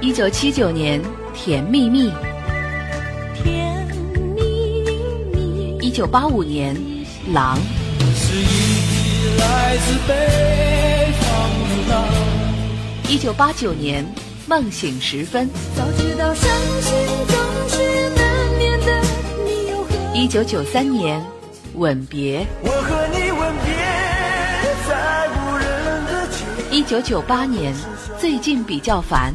一九七九年，甜蜜蜜。甜蜜蜜；一九八五年，狼。一九八九年，梦醒时分。一九九三年，吻别。一九九八年，最近比较烦。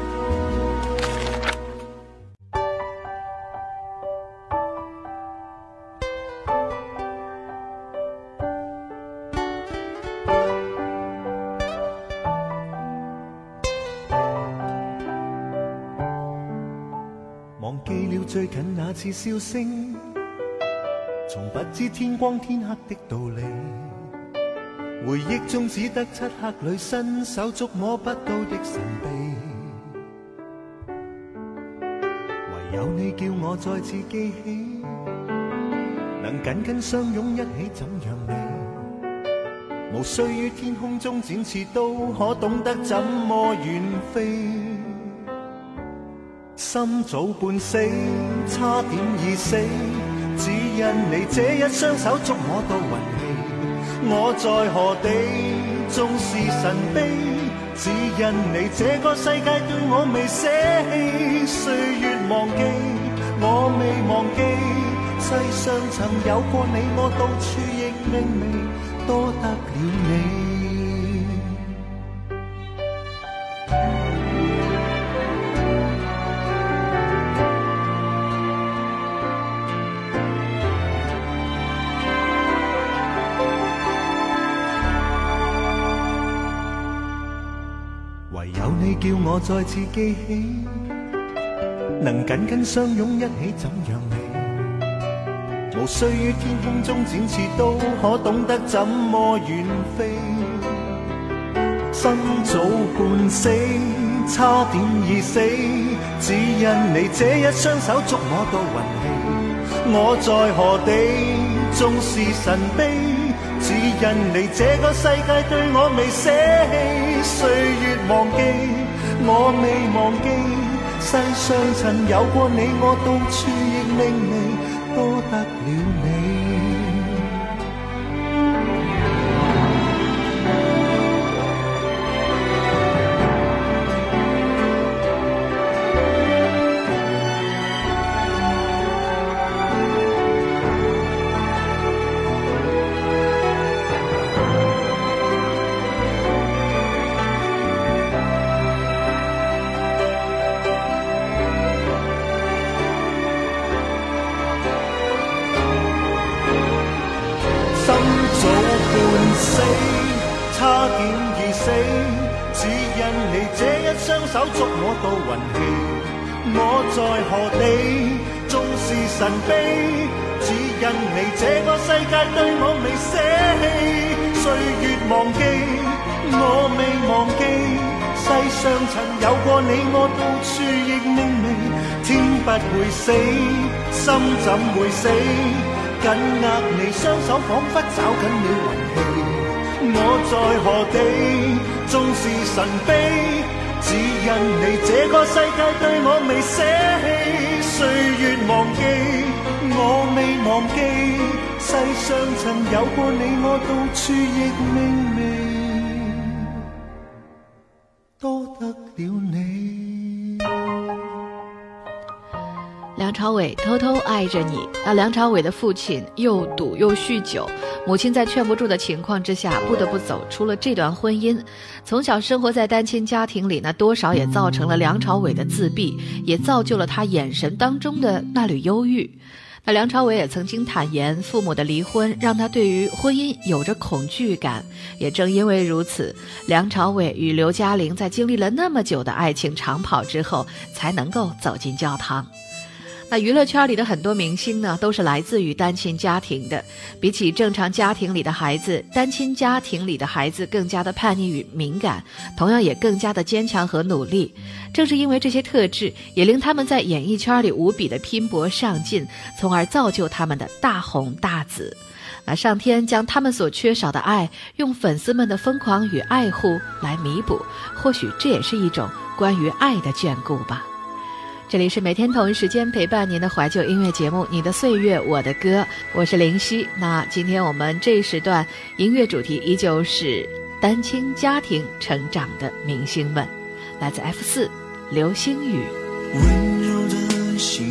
是笑声，从不知天光天黑的道理。回忆中只得漆黑里伸手触摸不到的神秘。唯有你叫我再次记起，能紧紧相拥一起怎样美。无需于天空中展翅，都可懂得怎么远飞。心早半死。差点已死，只因你这一双手捉我到运气。我在何地，纵是神秘，只因你这个世界对我未舍弃。岁月忘记，我未忘记，世上曾有过你，我到处亦明媚。多得了你。叫我再次记起，能紧紧相拥一起怎样美？无需于天空中展翅，都可懂得怎么远飞。身早半死，差点已死，只因你这一双手捉我到云气。我在何地，纵是神秘。只因你这个世界对我未舍弃，岁月忘记。我未忘记，世上曾有过你，我到处亦令你多得了。上曾有过你，我到处亦明媚，天不会死，心怎会死？紧握你双手，仿佛找紧了运气。我在何地？纵是神飞，只因你这个世界对我未舍弃。岁月忘记，我未忘记。世上曾有过你，我到处亦明媚。梁朝伟偷偷爱着你。那梁朝伟的父亲又赌又酗酒，母亲在劝不住的情况之下，不得不走出了这段婚姻。从小生活在单亲家庭里，那多少也造成了梁朝伟的自闭，也造就了他眼神当中的那缕忧郁。那梁朝伟也曾经坦言，父母的离婚让他对于婚姻有着恐惧感。也正因为如此，梁朝伟与刘嘉玲在经历了那么久的爱情长跑之后，才能够走进教堂。那娱乐圈里的很多明星呢，都是来自于单亲家庭的。比起正常家庭里的孩子，单亲家庭里的孩子更加的叛逆与敏感，同样也更加的坚强和努力。正是因为这些特质，也令他们在演艺圈里无比的拼搏上进，从而造就他们的大红大紫。那上天将他们所缺少的爱，用粉丝们的疯狂与爱护来弥补，或许这也是一种关于爱的眷顾吧。这里是每天同一时间陪伴您的怀旧音乐节目《你的岁月我的歌》，我是林夕。那今天我们这一时段音乐主题依旧是单亲家庭成长的明星们，来自 F 四，流星雨。温柔的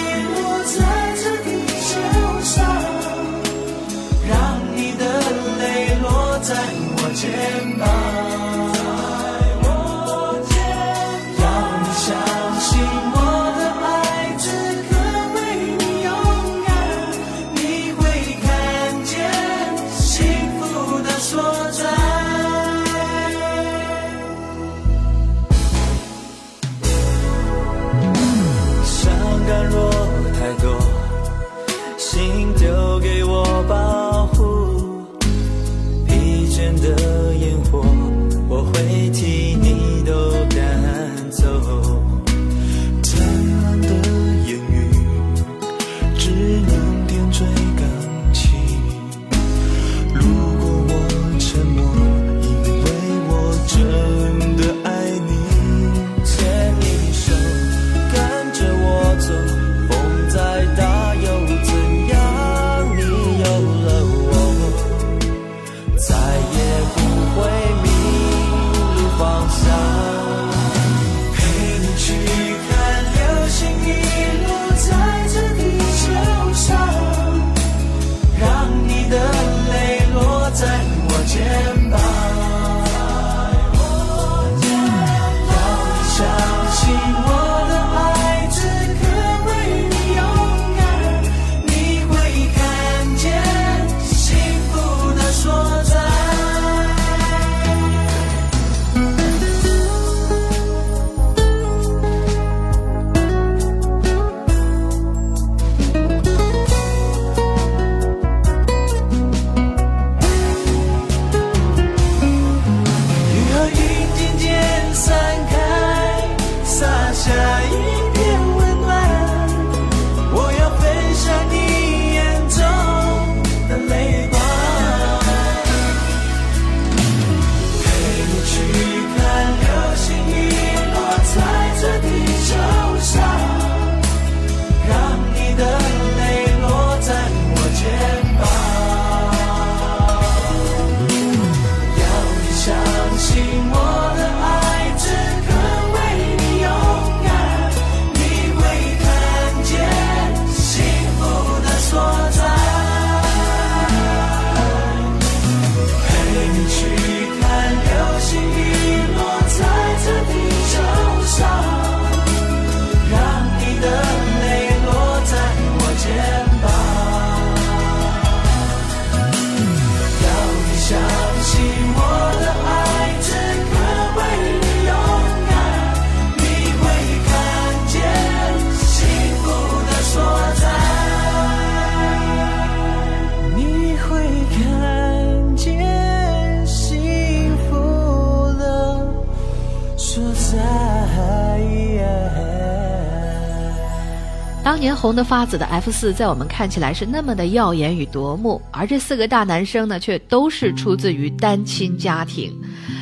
红的发紫的 F 四，在我们看起来是那么的耀眼与夺目，而这四个大男生呢，却都是出自于单亲家庭。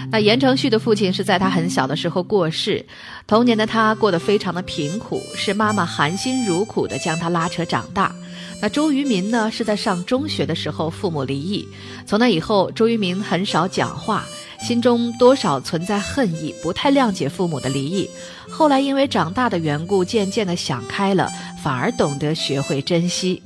那言承旭的父亲是在他很小的时候过世，童年的他过得非常的贫苦，是妈妈含辛茹苦的将他拉扯长大。那周渝民呢，是在上中学的时候父母离异，从那以后周渝民很少讲话。心中多少存在恨意，不太谅解父母的离异。后来因为长大的缘故，渐渐的想开了，反而懂得学会珍惜。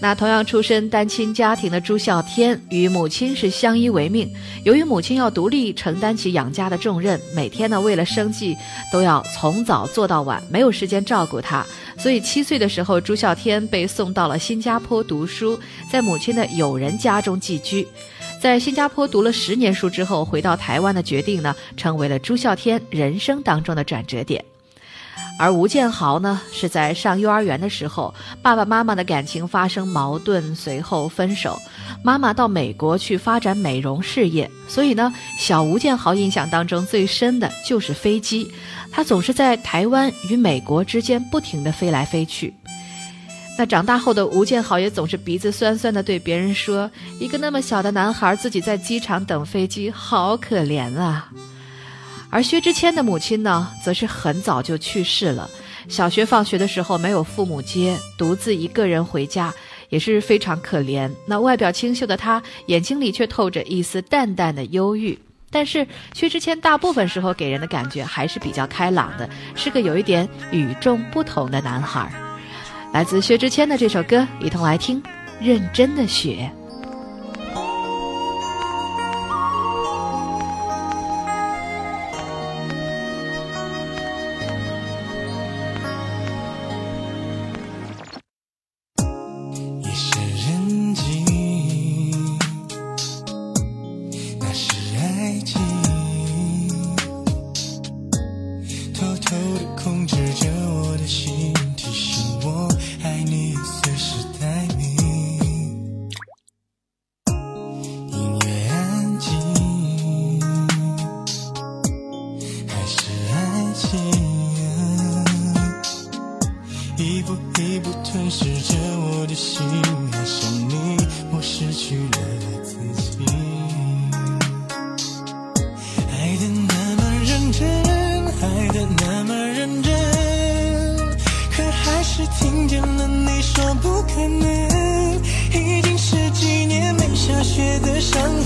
那同样出身单亲家庭的朱孝天，与母亲是相依为命。由于母亲要独立承担起养家的重任，每天呢为了生计都要从早做到晚，没有时间照顾他。所以七岁的时候，朱孝天被送到了新加坡读书，在母亲的友人家中寄居。在新加坡读了十年书之后，回到台湾的决定呢，成为了朱孝天人生当中的转折点。而吴建豪呢，是在上幼儿园的时候，爸爸妈妈的感情发生矛盾，随后分手，妈妈到美国去发展美容事业。所以呢，小吴建豪印象当中最深的就是飞机，他总是在台湾与美国之间不停的飞来飞去。那长大后的吴建豪也总是鼻子酸酸的，对别人说：“一个那么小的男孩，自己在机场等飞机，好可怜啊。”而薛之谦的母亲呢，则是很早就去世了。小学放学的时候没有父母接，独自一个人回家，也是非常可怜。那外表清秀的他，眼睛里却透着一丝淡淡的忧郁。但是薛之谦大部分时候给人的感觉还是比较开朗的，是个有一点与众不同的男孩。来自薛之谦的这首歌，一同来听《认真的雪》。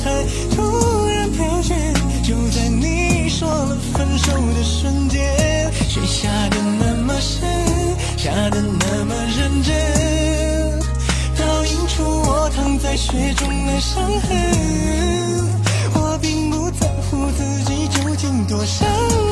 海突然飘雪，就在你说了分手的瞬间，雪下的那么深，下的那么认真，倒映出我躺在雪中的伤痕。我并不在乎自己究竟多伤。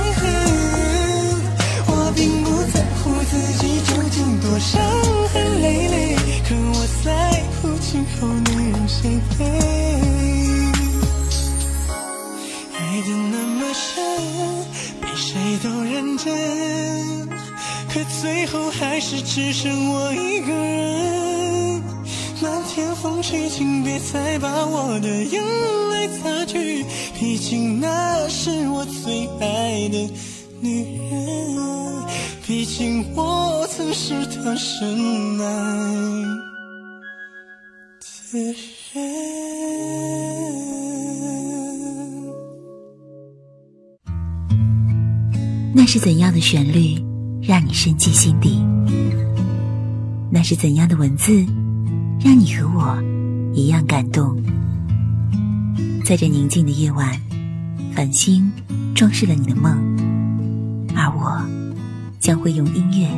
后还是只剩我一个人漫天风吹请别再把我的眼泪擦去毕竟那是我最爱的女人毕竟我曾是她深爱的人那是怎样的旋律让你深记心底，那是怎样的文字，让你和我一样感动？在这宁静的夜晚，繁星装饰了你的梦，而我将会用音乐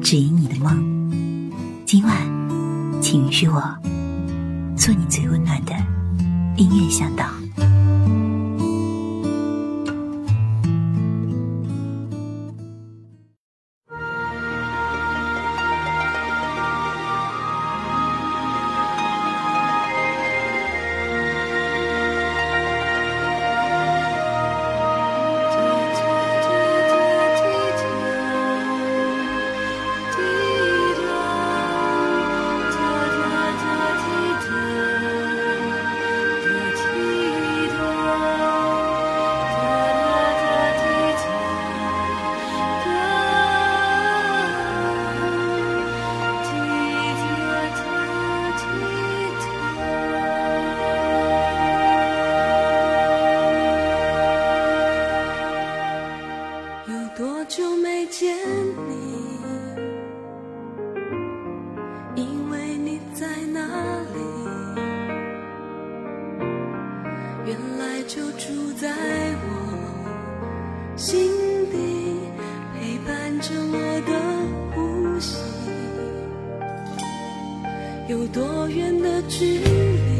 指引你的梦。今晚，请允许我做你最温暖的音乐向导。有多远的距离？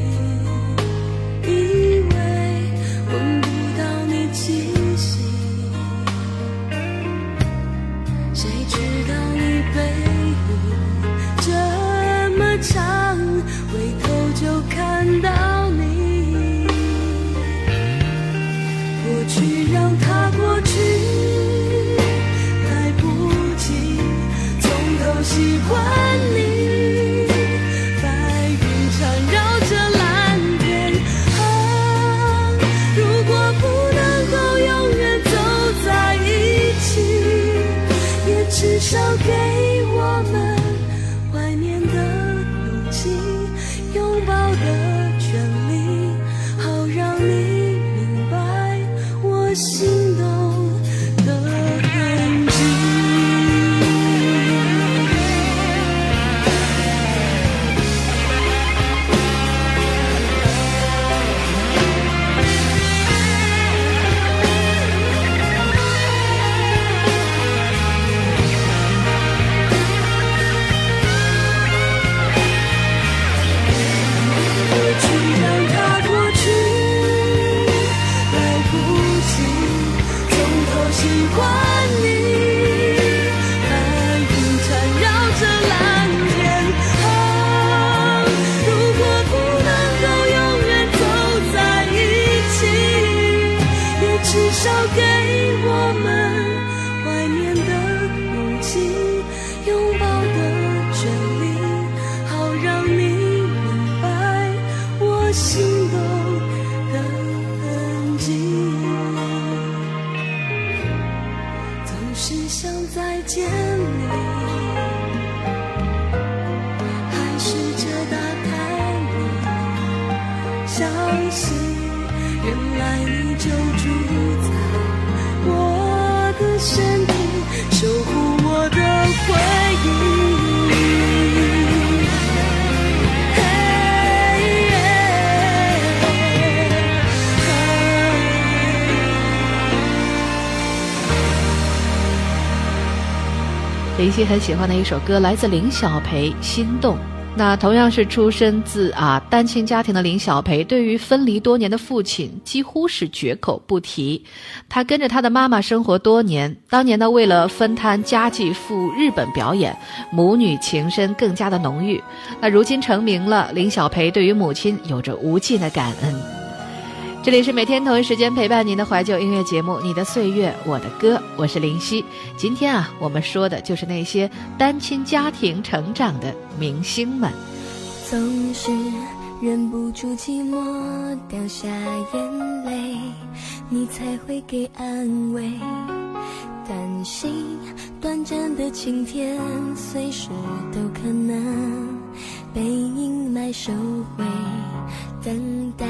见。林夕很喜欢的一首歌，来自林小培，《心动》。那同样是出身自啊单亲家庭的林小培，对于分离多年的父亲，几乎是绝口不提。他跟着他的妈妈生活多年，当年呢为了分摊家计赴日本表演，母女情深更加的浓郁。那如今成名了，林小培对于母亲有着无尽的感恩。这里是每天同一时间陪伴您的怀旧音乐节目《你的岁月，我的歌》，我是林夕。今天啊，我们说的就是那些单亲家庭成长的明星们。总是忍不住寂寞，掉下眼泪，你才会给安慰。担心短暂的晴天，随时都可能。被阴霾收回，等待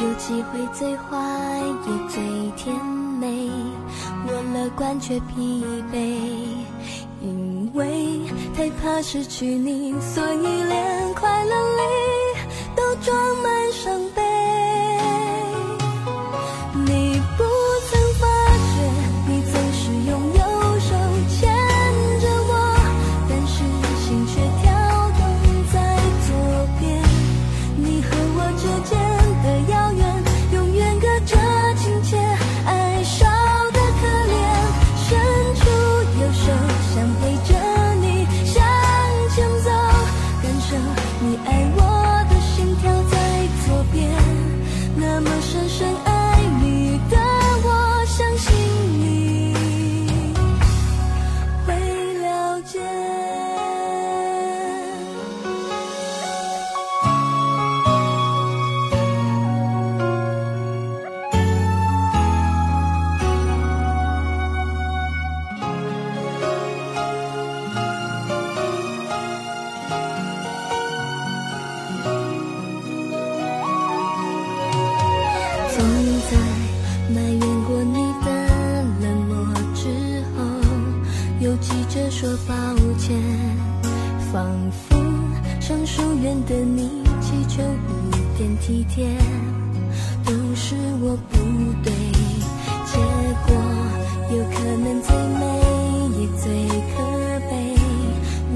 有机会最坏也最甜美。我乐观却疲惫，因为太怕失去你，所以连快乐里都装满伤。又急着说抱歉，仿佛向疏远的你祈求一点体贴，都是我不对。结果有可能最美也最可悲，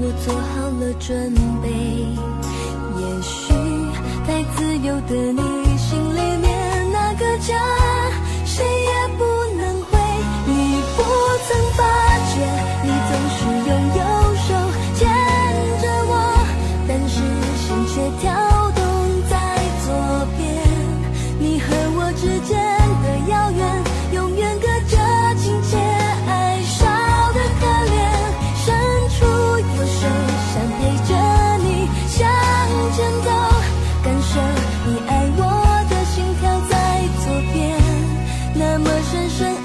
我做好了准备。也许太自由的你，心里面那个家。深深。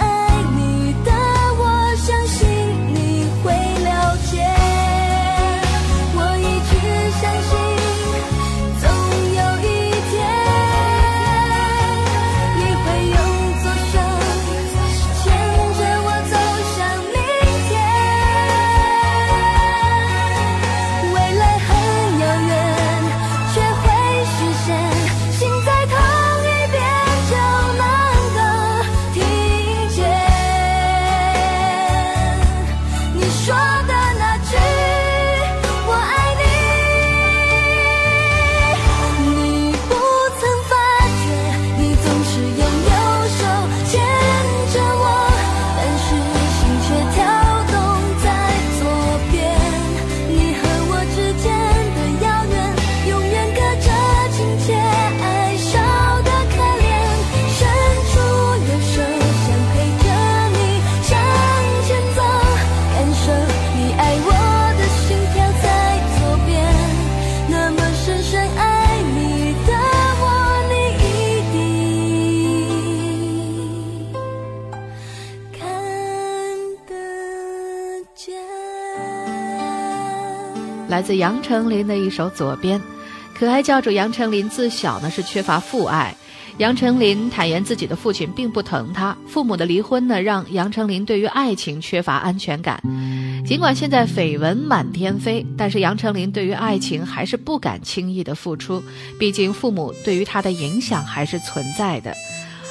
来自杨丞琳的一首《左边》，可爱教主杨丞琳自小呢是缺乏父爱。杨丞琳坦言自己的父亲并不疼她，父母的离婚呢让杨丞琳对于爱情缺乏安全感。尽管现在绯闻满天飞，但是杨丞琳对于爱情还是不敢轻易的付出，毕竟父母对于他的影响还是存在的。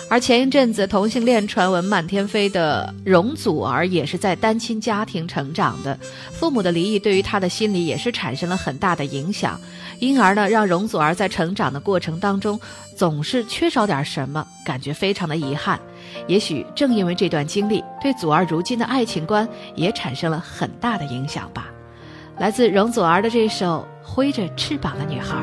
而前一阵子同性恋传闻满天飞的容祖儿也是在单亲家庭成长的，父母的离异对于他的心理也是产生了很大的影响，因而呢，让容祖儿在成长的过程当中总是缺少点什么，感觉非常的遗憾。也许正因为这段经历，对祖儿如今的爱情观也产生了很大的影响吧。来自容祖儿的这首《挥着翅膀的女孩》。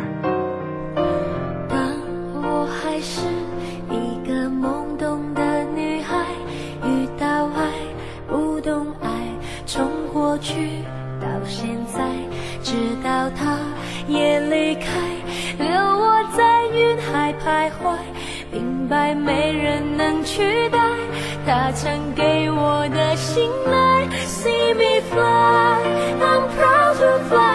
明白，没人能取代他曾给我的信赖。See me fly，I'm proud to fly.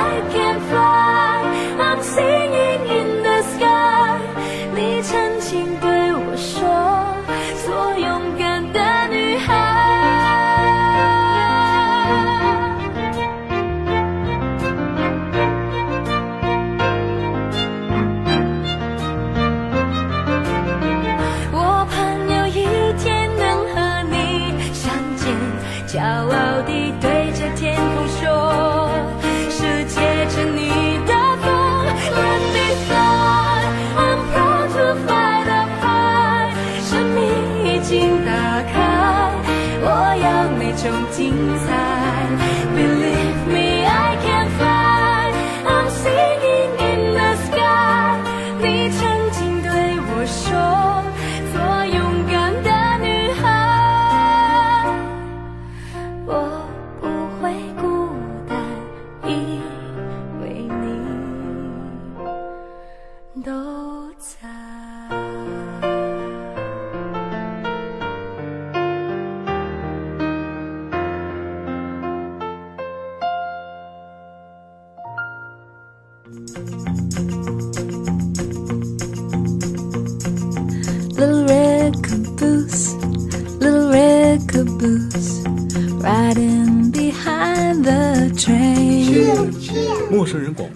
I can fly.